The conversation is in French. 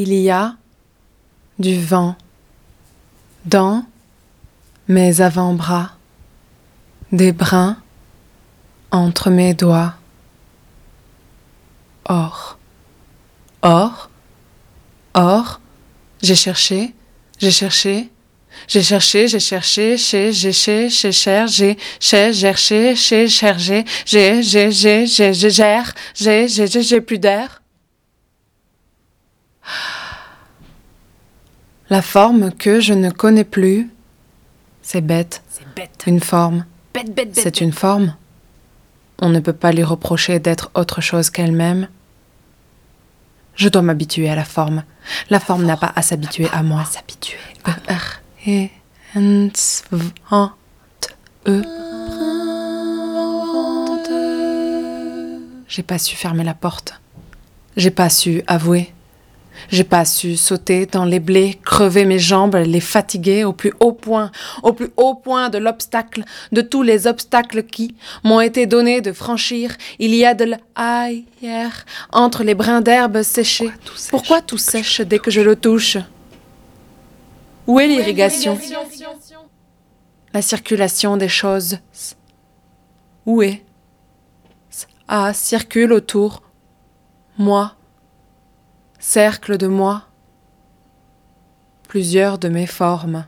Il y a du vent dans mes avant-bras, des brins entre mes doigts. Or, or, or, j'ai cherché, j'ai cherché, j'ai cherché, j'ai cherché, chez, j'ai, chez, chez, cher, j'ai, cherché, chez, cherché, j'ai, j'ai, j'ai, j'ai, j'ai, j'ai, j'ai, j'ai, j'ai plus d'air. La forme que je ne connais plus, c'est bête. C'est bête. Une forme, Bête, bête, bête. c'est une forme. On ne peut pas lui reprocher d'être autre chose qu'elle-même. Je dois m'habituer à la forme. La forme n'a pas à s'habituer à moi. S'habituer. E R E N S V A T E. J'ai pas su fermer la porte. J'ai pas su avouer. J'ai pas su sauter dans les blés, crever mes jambes, les fatiguer au plus haut point, au plus haut point de l'obstacle, de tous les obstacles qui m'ont été donnés de franchir. Il y a de l'air entre les brins d'herbe séchés. Pourquoi tout sèche dès que je le touche? Où est l'irrigation? La circulation des choses. Où est? Ah, circule autour. Moi cercle de moi plusieurs de mes formes.